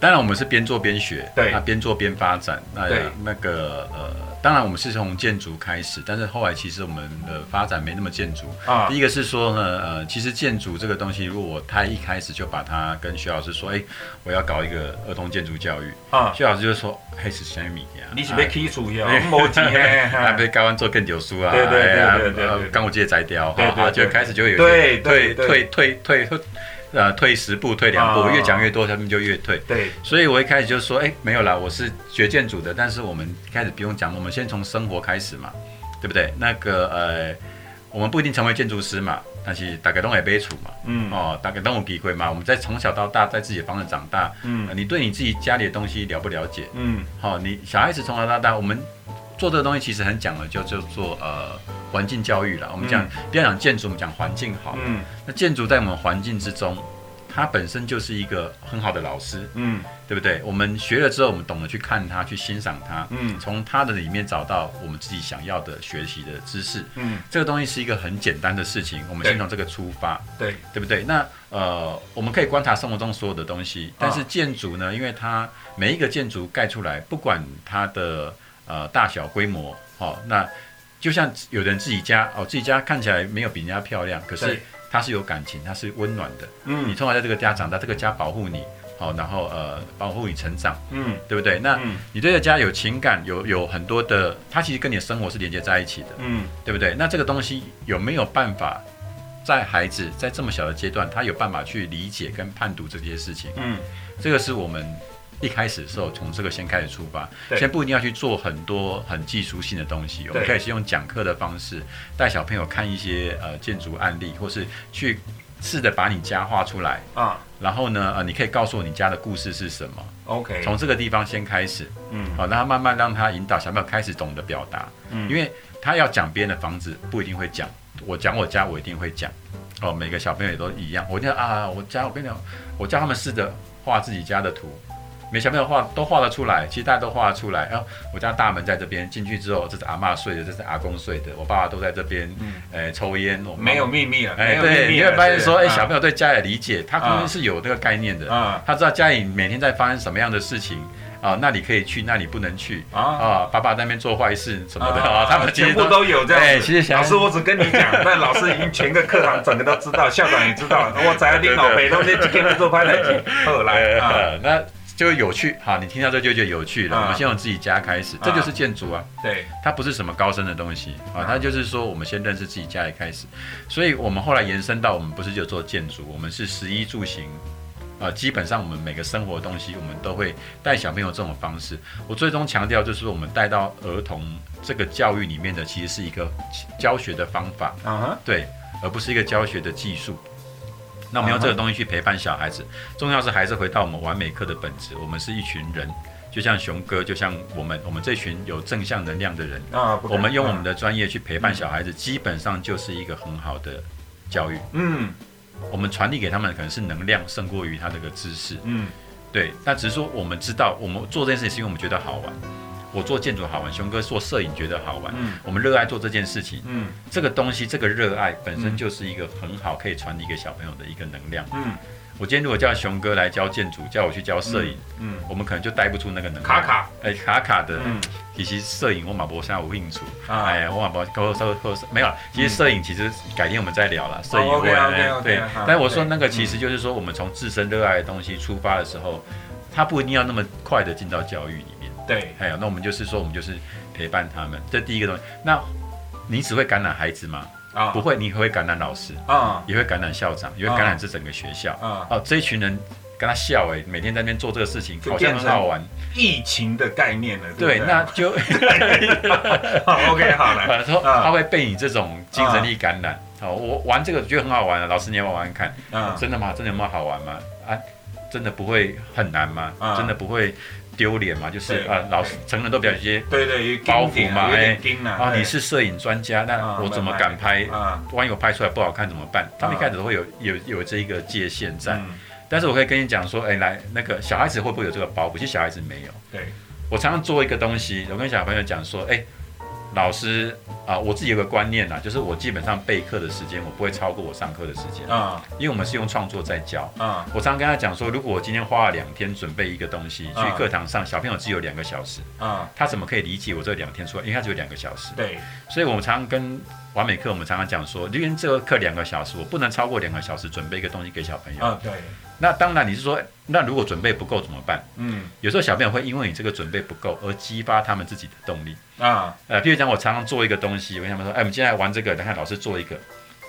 当然我们是边做边学，对那边做边发展。那对那个呃，当然我们是从建筑开始，但是后来其实我们的发展没那么建筑。啊第一个是说呢，呃，其实建筑这个东西，如果我太一开始就把它跟徐老师说，哎，我要搞一个儿童建筑教育，啊，徐老师就说，嘿是什么呀？你是被剔除呀？哎没钱啊，被嘿。高湾做更久书啊，对对对对对刚我记得摘掉，对对哈，就对开始就有对退对退退退退，呃，退十步退两步，啊越讲越多，他们就越退。对所以我一开始就说，哎，没有啦，我是学建筑的，但是我们开始不用讲，我们先从生活开始嘛，对不对？那个呃，我们不一定成为建筑师嘛，但是大概都会背处嘛，嗯哦，大概都有机会嘛。我们在从小到大，在自己的房子长大，嗯呃你对你自己家里的东西了不了解？嗯好、你小孩子从小到大，我们做这个东西其实很讲的，就叫做呃环境教育了。我们讲、嗯不要讲建筑，我们讲环境好。嗯那建筑在我们环境之中，它本身就是一个很好的老师，嗯对不对？我们学了之后，我们懂得去看它，去欣赏它，嗯从它的里面找到我们自己想要的学习的知识。嗯，这个东西是一个很简单的事情，我们先从这个出发。对，对不对？那呃，我们可以观察生活中所有的东西，但是建筑呢，因为它每一个建筑盖出来，不管它的呃大小规模，哦，那就像有人自己家哦，自己家看起来没有比人家漂亮，可是对它是有感情，它是温暖的。嗯你嗯从小在这个家长大，这个家保护你，好、然后呃保护你成长，嗯对不对？那嗯你对这个家有情感，有有很多的，它其实跟你的生活是连接在一起的。嗯对不对？那这个东西有没有办法在孩子在这么小的阶段，他有办法去理解跟判读这些事情？嗯这个是我们一开始的时候从这个先开始出发，先不一定要去做很多很技术性的东西，我们可以先用讲课的方式带小朋友看一些呃建筑案例，或是去试着把你家画出来，啊。然后呢呃你可以告诉我你家的故事是什么，，OK，从这个地方先开始，嗯。好，让他慢慢让他引导小朋友开始懂得表达。嗯。因为他要讲别人的房子，不一定会讲。我讲我家，我一定会讲。哦，每个小朋友也都一样。我讲啊，我家我跟你讲，我叫他们试着画自己家的图，每小朋友画都画得出来，其实大家都画得出来。然、后我家大门在这边，进去之后，这是阿妈睡的，这是阿公睡的，我爸爸都在这边，嗯呃，抽烟。没有秘密了，哎，对，你会发现说，哎，小朋友对家里的理解，他啊可能是有这个概念的。啊他知道家里每天在发生什么样的事情啊，那里可以去，那里不能去啊啊，爸爸在那边做坏事什么的啊啊，他们全部都有这哎样哎。其实想老师，我只跟你讲，但老师已经全个课堂整个都知道，校长也知道，我在领导北东这几天做拍台机，后来 啊，呃，那就有趣。好，你听到这就觉得有趣了。啊我们先从自己家开始，这就是建筑啊，对，它不是什么高深的东西啊，啊它就是说我们先认识自己家里开始。所以我们后来延伸到，我们不是就做建筑，我们是十一住行。呃，基本上我们每个生活的东西，我们都会带小朋友这种方式。我最终强调就是，我们带到儿童这个教育里面的，其实是一个教学的方法。啊哈，对，而不是一个教学的技术。那我们用这个东西去陪伴小孩子，重要是还是回到我们完美课的本质。我们是一群人，就像熊哥，就像我们，我们这群有正向能量的人，啊，不我们用我们的专业去陪伴小孩子，基本上就是一个很好的教育。嗯我们传递给他们可能是能量胜过于他这个知识。嗯对，那只是说我们知道，我们做这件事情是因为我们觉得好玩。我做建筑好玩，熊哥做摄影觉得好玩，嗯我们热爱做这件事情。嗯这个东西，这个热爱本身嗯就是一个很好可以传递给小朋友的一个能量。嗯我今天如果叫熊哥来教建筑，叫我去教摄影，嗯我们可能就带不出那个能量。卡卡，哎，卡卡的。嗯其实摄影我马博现在有兴趣，啊哎，我马博高高高没有。其实摄影其实改天我们再聊了，摄影哦会，OK，OK，OK，对。但我说那个其实就是说，我们从自身热爱的东西出发的时候，他不一定要那么快的进到教育。对，还有，那我们就是说，我们就是陪伴他们，这第一个东西。那你只会感染孩子吗？啊不会，你会感染老师，啊也会感染校长，也会感染这整个学校。啊，哦，这一群人跟他笑哎，每天在那边做这个事情，就好像很好玩。疫情的概念了，对，不那就 好 OK 好了，说啊他会被你这种精神力感染。哦，我玩这个觉得很好玩啊，老师你要玩玩看？啊真的吗？真的有没有好玩吗？啊，真的不会很难吗？啊、真的不会丢脸嘛？就是啊，老师成人都比较一些对对包袱嘛，哎啊，你是摄影专家，那我怎么敢拍？啊，万一我拍出来不好看怎么办？他们一开始都会有有有这一个界限在，嗯、但是我可以跟你讲说，哎，来那个小孩子会不会有这个包袱？其实小孩子没有。对，我常常做一个东西，我跟小朋友讲说，哎。老师啊，我自己有个观念呐，就是我基本上备课的时间，我不会超过我上课的时间啊，因为我们是用创作在教啊。我常常跟他讲说，如果我今天花了两天准备一个东西，去课堂上，小朋友只有两个小时啊，他怎么可以理解我这两天出来？因为他只有两个小时。对，所以我们常常跟完美课，我们常常讲说，因为这个课两个小时，我不能超过两个小时准备一个东西给小朋友啊。对。那当然，你是说，那如果准备不够怎么办？嗯，有时候小朋友会因为你这个准备不够而激发他们自己的动力啊。呃，譬如讲，我常常做一个东西，我跟他们说，哎，我们今天来玩这个，来看老师做一个，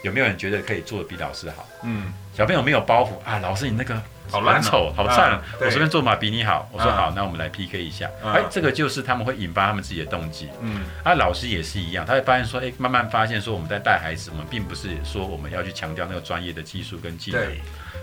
有没有人觉得可以做的比老师好？嗯，小朋友没有包袱啊，老师你那个好烂丑，好赞，我随便做嘛比你好。我说好，那我们来 PK 一下。哎，这个就是他们会引发他们自己的动机。嗯，啊，老师也是一样，他会发现说，哎，慢慢发现说，我们在带孩子，我们并不是说我们要去强调那个专业的技术跟技能。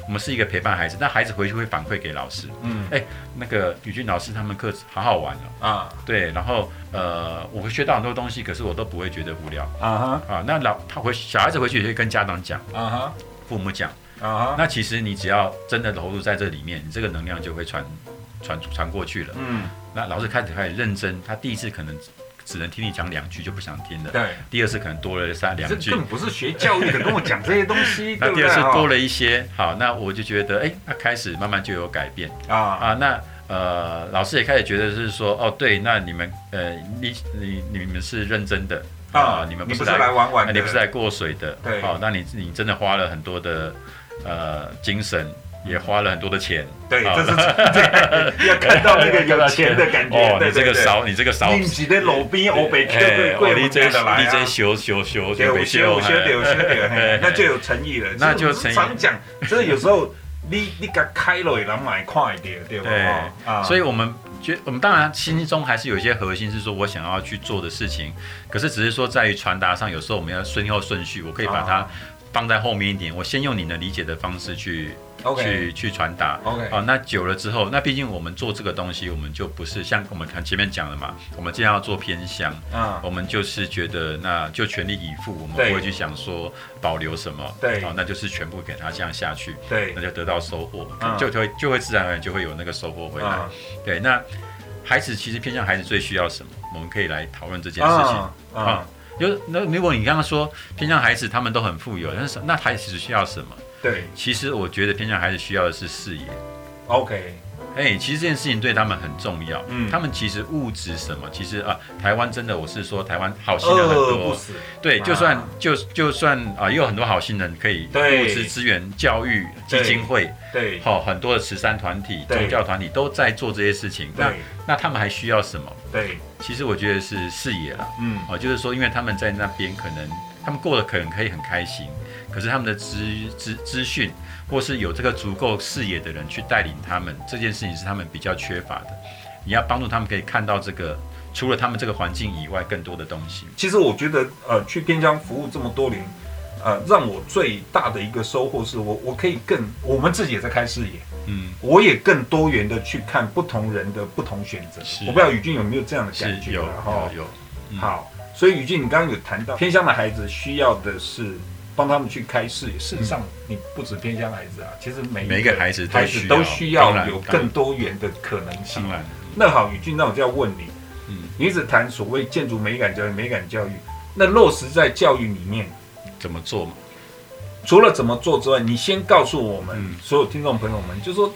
我们是一个陪伴孩子，那孩子回去会反馈给老师。嗯，哎，那个宇俊老师他们课好好玩哦。啊，对，然后呃，我会学到很多东西，可是我都不会觉得无聊。啊哈，啊，那老他回小孩子回去也会跟家长讲。啊哈，父母讲。啊哈，那其实你只要真的投入在这里面，你这个能量就会传传传过去了。嗯，那老师开始开始认真，他第一次可能。只能听你讲两句就不想听了。对，第二次可能多了三两句。这更不是学教育的，跟我讲这些东西。那第二次多了一些，好，那我就觉得，哎，那开始慢慢就有改变啊啊，那呃，老师也开始觉得是说，哦，对，那你们呃，你你你们是认真的啊，你们不是来玩玩，你不是来过水的，对，好，那你你真的花了很多的呃精神，也花了很多的钱。对，这是要看到那个有钱的感觉。哦，你这个少，你这个少，你的路边欧北客贵贵的来啊！你这修修修修修修修修，那就有诚意了。那就常讲，这是有时候你你个开了也能买快点，对不对？所以我们。觉我们当然心中还是有一些核心，是说我想要去做的事情，可是只是说在于传达上，有时候我们要顺后顺序，我可以把它放在后面一点，我先用你能理解的方式去。Okay, 去去传达，OK，好，那久了之后，那毕竟我们做这个东西，我们就不是像我们看前面讲的嘛，我们既然要做偏向，啊，我们就是觉得那就全力以赴，我们不会去想说保留什么，对，好，那就是全部给他这样下去，对，那就得到收获，嗯、就会就会自然而然就会有那个收获回来，嗯、对，那孩子其实偏向孩子最需要什么，我们可以来讨论这件事情，啊、嗯嗯，就那如果你刚刚说偏向孩子他们都很富有，但是那孩子需要什么？对，其实我觉得偏向孩子需要的是视野。OK，哎、欸，其实这件事情对他们很重要。嗯，他们其实物质什么，其实啊，台湾真的，我是说台湾好心人很多。对，就算就就算啊，也有很多好心人可以物质资源、教育基金会，对，好很多的慈善团体、宗教团体都在做这些事情。那那他们还需要什么？对，其实我觉得是视野了。嗯，哦，就是说，因为他们在那边可能他们过得可能可以很开心。可是他们的资资资讯，或是有这个足够视野的人去带领他们，这件事情是他们比较缺乏的。你要帮助他们可以看到这个，除了他们这个环境以外，更多的东西。其实我觉得，呃，去边疆服务这么多年，呃，让我最大的一个收获是我我可以更，我们自己也在开视野，嗯，我也更多元的去看不同人的不同选择。是我不知道宇俊有没有这样的感觉？有有有。嗯、好，所以宇俊，你刚刚有谈到偏乡的孩子需要的是。帮他们去开视野。事实上，你不止偏向孩子啊，其实每每一个孩子孩子都需要有更多元的可能性。那好，宇俊，那我就要问你，嗯，你一直谈所谓建筑美感教育、美感教育，那落实在教育里面怎么做嘛？除了怎么做之外，你先告诉我们所有听众朋友们，就是说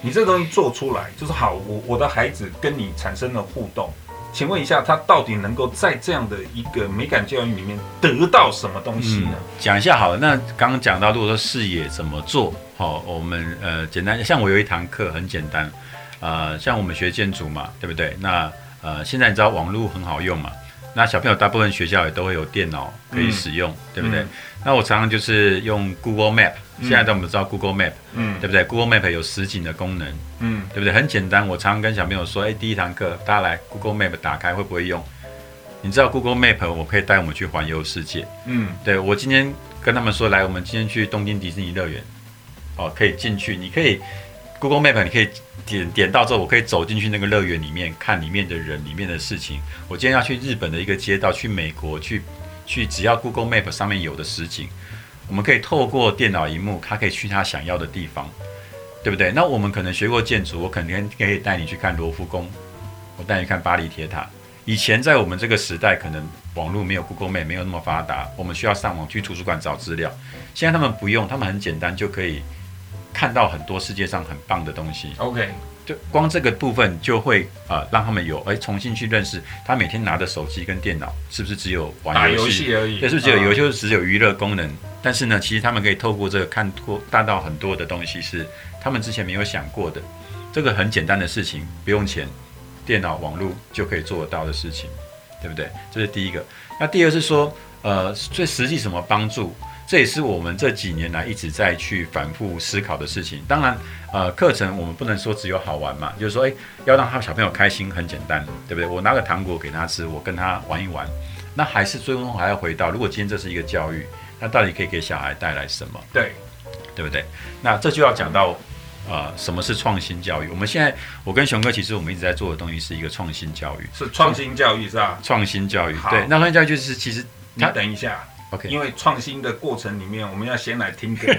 你这东西做出来，就是好，我我的孩子跟你产生了互动。请问一下，他到底能够在这样的一个美感教育里面得到什么东西呢？讲、嗯、一下好了。那刚刚讲到，如果说视野怎么做，好，我们呃简单，像我有一堂课很简单，呃，像我们学建筑嘛，对不对？那呃现在你知道网络很好用嘛？那小朋友大部分学校也都会有电脑可以使用，嗯、对不对？嗯、那我常常就是用 Google Map。现在我们知道 Google Map，嗯，对不对？Google Map 有实景的功能，嗯，对不对？很简单。我常常跟小朋友说，哎，第一堂课大家来 Google Map 打开，会不会用？你知道 Google Map 我可以带我们去环游世界，嗯，对，我今天跟他们说，来，我们今天去东京迪士尼乐园，哦，可以进去，你可以。Google Map 你可以点点到之后，我可以走进去那个乐园里面看里面的人、里面的事情。我今天要去日本的一个街道，去美国，去去只要 Google Map 上面有的实景，我们可以透过电脑荧幕，他可以去他想要的地方，对不对？那我们可能学过建筑，我肯定可以带你去看罗浮宫，我带你看巴黎铁塔。以前在我们这个时代，可能网络没有 Google Map 没有那么发达，我们需要上网去图书馆找资料。现在他们不用，他们很简单就可以看到很多世界上很棒的东西。OK，就光这个部分就会啊、呃，让他们有哎重新去认识。他每天拿的手机跟电脑，是不是只有玩游戏而已？对，是不是只有游戏，就只有娱乐功能？但是呢，其实他们可以透过这个看多大到很多的东西，是他们之前没有想过的。这个很简单的事情，不用钱。电脑网络就可以做得到的事情，对不对？这是第一个。那第二是说，呃，最实际什么帮助？这也是我们这几年来一直在去反复思考的事情。当然，呃，课程我们不能说只有好玩嘛，就是说，诶，要让他小朋友开心很简单，对不对？我拿个糖果给他吃，我跟他玩一玩，那还是最终还要回到，如果今天这是一个教育，那到底可以给小孩带来什么？对，对不对？那这就要讲到。呃，什么是创新教育？我们现在，我跟熊哥其实我们一直在做的东西是一个创新教育，是创新教育是吧？创新教育，对，那创新教育就是其实，你等一下因为创新的过程里面，我们要先来听歌。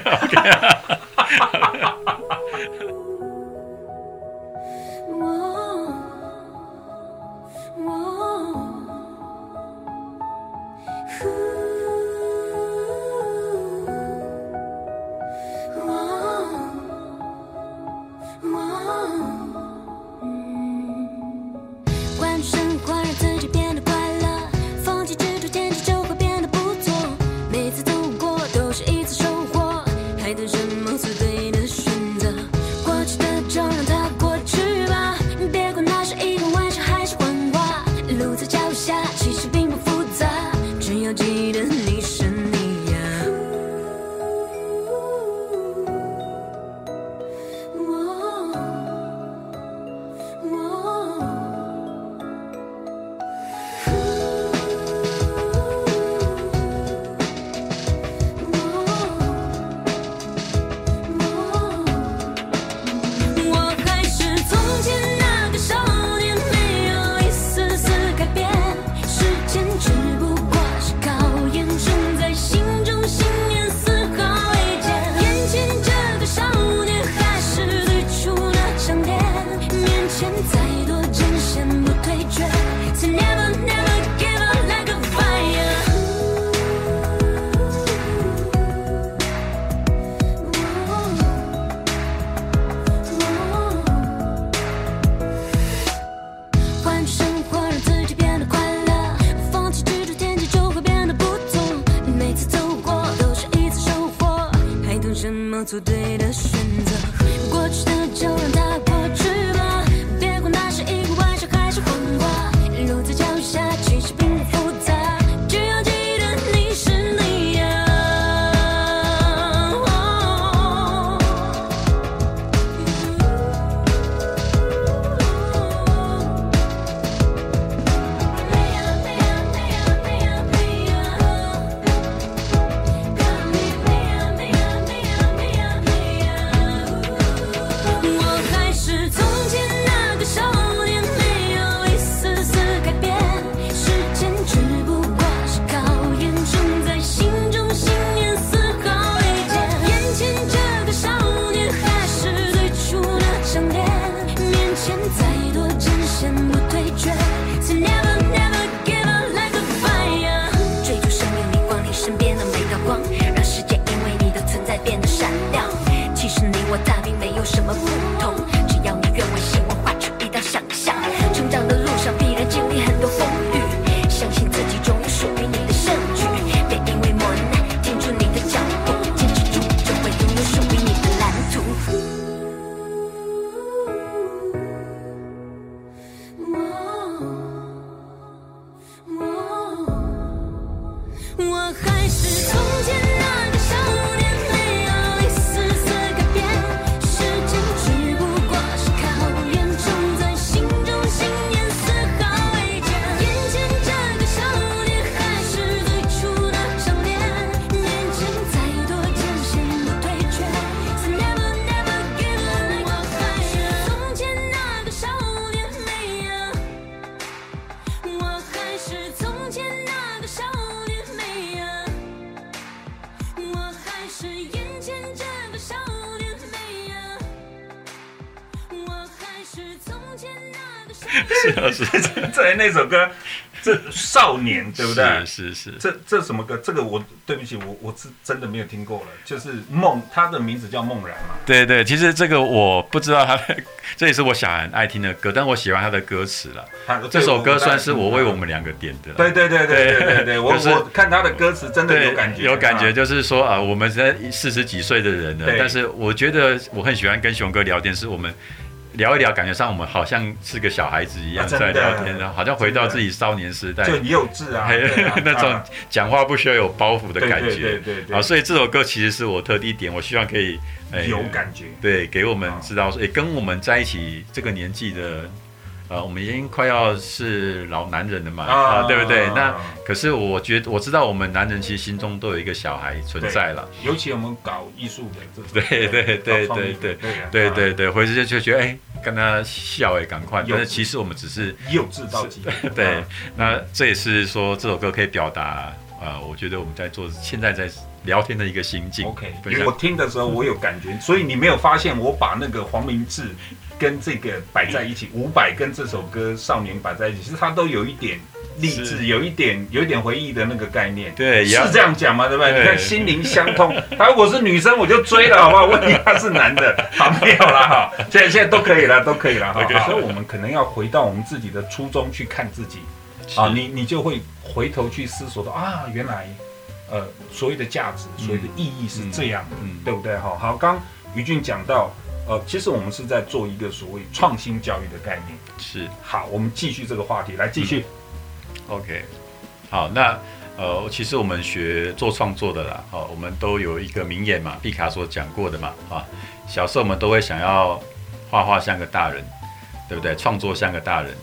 是在那首歌。这少年对不对？是是是。这这什么歌？这个我对不起，我我是真的没有听过了。就是梦，他的名字叫梦然嘛。对对，其实这个我不知道他的，这也是我小孩很爱听的歌，但我喜欢他的歌词了。这首歌算是我为我们两个点的。对对对对对对对，我我看他的歌词真的有感觉，有感觉，就是说啊，我们现在四十几岁的人了，但是我觉得我很喜欢跟熊哥聊天，是我们。聊一聊，感觉上我们好像是个小孩子一样在聊天，然后好像回到自己少年时代，就幼稚啊，那种讲话不需要有包袱的感觉，对对对。啊，所以这首歌其实是我特地点，我希望可以有感觉，对，给我们知道说，诶，跟我们在一起这个年纪的。呃，我们已经快要是老男人了嘛，啊，对不对？那可是我觉得我知道，我们男人其实心中都有一个小孩存在了。尤其我们搞艺术的 对对对对对对对对，回去就觉得哎，跟他笑哎，赶快。但是其实我们只是幼稚到极。对，那这也是说这首歌可以表达，呃，我觉得我们在做现在在聊天的一个心境。OK，因为我听的时候我有感觉，所以你没有发现我把那个黄明志。跟这个摆在一起，伍佰跟这首歌《少年》摆在一起，其实它都有一点励志，有一点有一点回忆的那个概念。对，是这样讲吗？对不对？你看心灵相通。他如果是女生，我就追了，好不好？问题他是男的，好，没有了哈。现在现在都可以了，都可以了哈。所以我们可能要回到我们自己的初衷去看自己啊，你你就会回头去思索到啊，原来呃所谓的价值，所谓的意义是这样的，对不对？哈，好，刚于俊讲到。呃，其实我们是在做一个所谓创新教育的概念。是，好，我们继续这个话题，来继续。嗯、OK，好，那呃，其实我们学做创作的啦，哦，我们都有一个名言嘛，毕卡索讲过的嘛，啊，小时候我们都会想要画画像个大人，对不对？创作像个大人，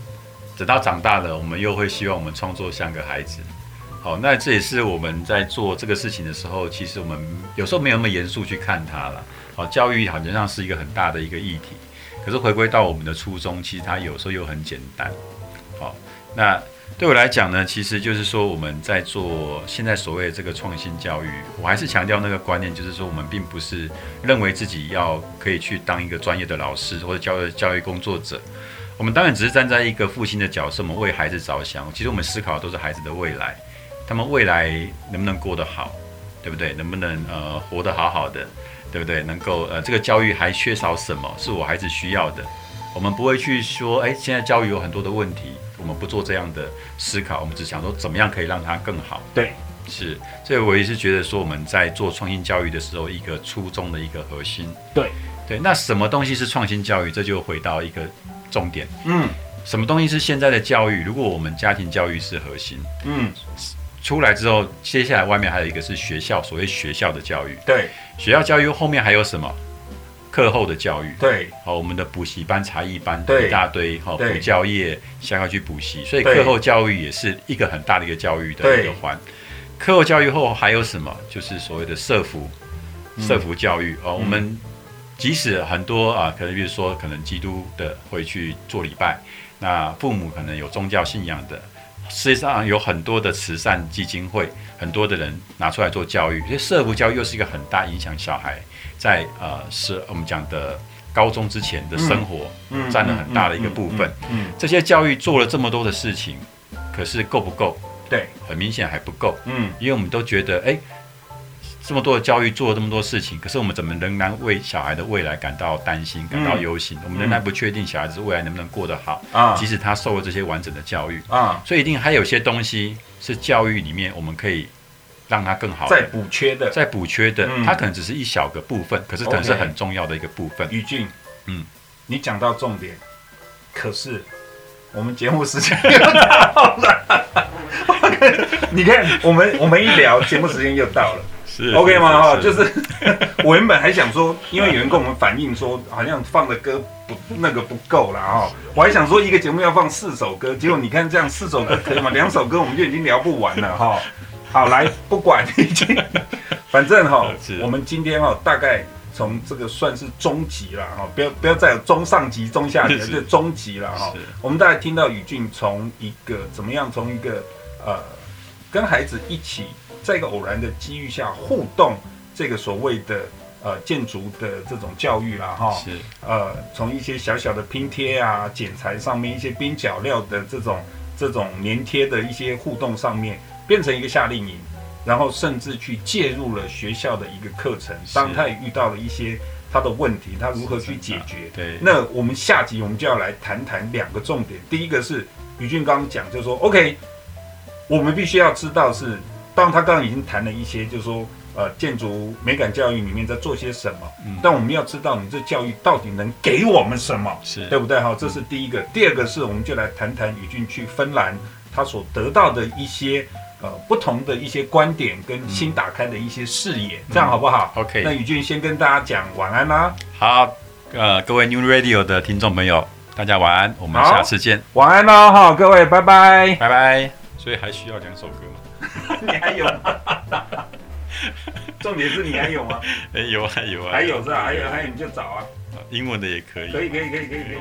等到长大了，我们又会希望我们创作像个孩子。好，那这也是我们在做这个事情的时候，其实我们有时候没有那么严肃去看它了。好，教育好像是一个很大的一个议题，可是回归到我们的初衷，其实它有时候又很简单。好，那对我来讲呢，其实就是说我们在做现在所谓的这个创新教育，我还是强调那个观念，就是说我们并不是认为自己要可以去当一个专业的老师或者教育教育工作者，我们当然只是站在一个父亲的角色，我们为孩子着想。其实我们思考的都是孩子的未来。他们未来能不能过得好，对不对？能不能呃活得好好的，对不对？能够呃这个教育还缺少什么是我孩子需要的？我们不会去说，哎，现在教育有很多的问题，我们不做这样的思考，我们只想说怎么样可以让它更好。对，是，所以我也是觉得说我们在做创新教育的时候，一个初衷的一个核心。对，对，那什么东西是创新教育？这就回到一个重点。嗯，什么东西是现在的教育？如果我们家庭教育是核心，嗯。出来之后，接下来外面还有一个是学校，所谓学校的教育。对，学校教育后面还有什么？课后的教育。对，好，我们的补习班、才艺班，对，一大堆，好，补教业，想要去补习，所以课后教育也是一个很大的一个教育的一个环。课后教育后还有什么？就是所谓的社服，社服教育哦。我们即使很多啊，可能比如说，可能基督的会去做礼拜，那父母可能有宗教信仰的。实际上有很多的慈善基金会，很多的人拿出来做教育，所以社福教育又是一个很大影响小孩在呃是我们讲的高中之前的生活，占了很大的一个部分。嗯，这些教育做了这么多的事情，可是够不够？对，很明显还不够。嗯，因为我们都觉得，哎。这么多的教育做了这么多事情，可是我们怎么仍然为小孩的未来感到担心、感到忧心？嗯、我们仍然不确定小孩子未来能不能过得好啊！即使他受了这些完整的教育啊，所以一定还有些东西是教育里面我们可以让他更好的、再补缺的、再补缺的。它可能只是一小个部分，可是可能是很重要的一个部分。宇俊，嗯，你讲到重点，可是我们节目时间又到了。你看，我们我们一聊，节目时间又到了。是 OK 吗？哈，就是我原本还想说，因为有人跟我们反映说，好像放的歌不那个不够了哈。我还想说一个节目要放四首歌，结果你看这样四首歌可以吗？两首歌我们就已经聊不完了哈。好，来不管已经，反正哈，我们今天哈大概从这个算是中级了哈，不要不要再有中上级、中下级，就中级了哈。我们大概听到宇俊从一个怎么样，从一个呃跟孩子一起。在一个偶然的机遇下互动，这个所谓的呃建筑的这种教育啦，哈，是，呃，从一些小小的拼贴啊、剪裁上面一些边角料的这种这种粘贴的一些互动上面，变成一个夏令营，然后甚至去介入了学校的一个课程，当他也遇到了一些他的问题，他如何去解决？对，那我们下集我们就要来谈谈两个重点，第一个是于俊刚刚讲，就是说，OK，我们必须要知道是，当他刚刚已经谈了一些，就是说。呃，建筑美感教育里面在做些什么？嗯，但我们要知道，你这教育到底能给我们什么？是对不对？哈，这是第一个。第二个是，我们就来谈谈宇俊去芬兰他所得到的一些呃不同的一些观点跟新打开的一些视野，嗯、这样好不好？OK。那宇俊先跟大家讲晚安啦。好，呃，各位 New Radio 的听众朋友，大家晚安，我们下次见。晚安喽，好，各位，拜拜，拜拜。所以还需要两首歌吗？你还有吗？重点是你还有吗？哎，有啊有啊，还有是吧？还有还有你就找啊，英文的也可以，可以可以可以可以可以。